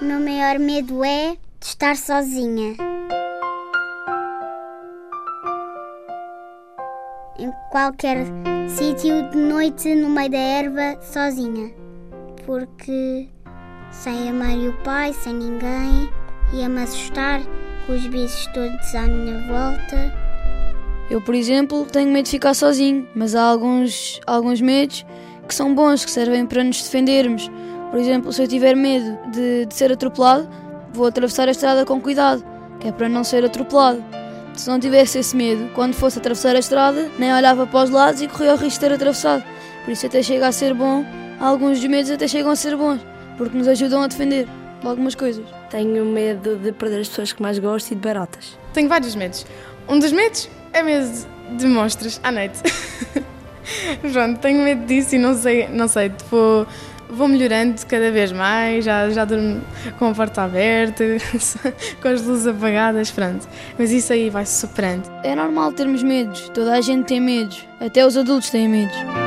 O meu maior medo é de estar sozinha. Em qualquer sítio de noite no meio da erva, sozinha. Porque sem a mãe e o pai, sem ninguém, ia-me assustar com os bichos todos à minha volta. Eu, por exemplo, tenho medo de ficar sozinho, mas há alguns, alguns medos que são bons, que servem para nos defendermos. Por exemplo, se eu tiver medo de, de ser atropelado, vou atravessar a estrada com cuidado, que é para não ser atropelado. Se não tivesse esse medo, quando fosse atravessar a estrada, nem olhava para os lados e corria o risco de ter atravessado. Por isso até chega a ser bom, alguns dos medos até chegam a ser bons, porque nos ajudam a defender de algumas coisas. Tenho medo de perder as pessoas que mais gosto e de baratas. Tenho vários medos. Um dos medos é medo de monstros à noite. Pronto, tenho medo disso e não sei, não sei, vou, vou melhorando cada vez mais, já, já durmo com a porta aberta, com as luzes apagadas, pronto. Mas isso aí vai-se superando. É normal termos medos, toda a gente tem medos, até os adultos têm medos.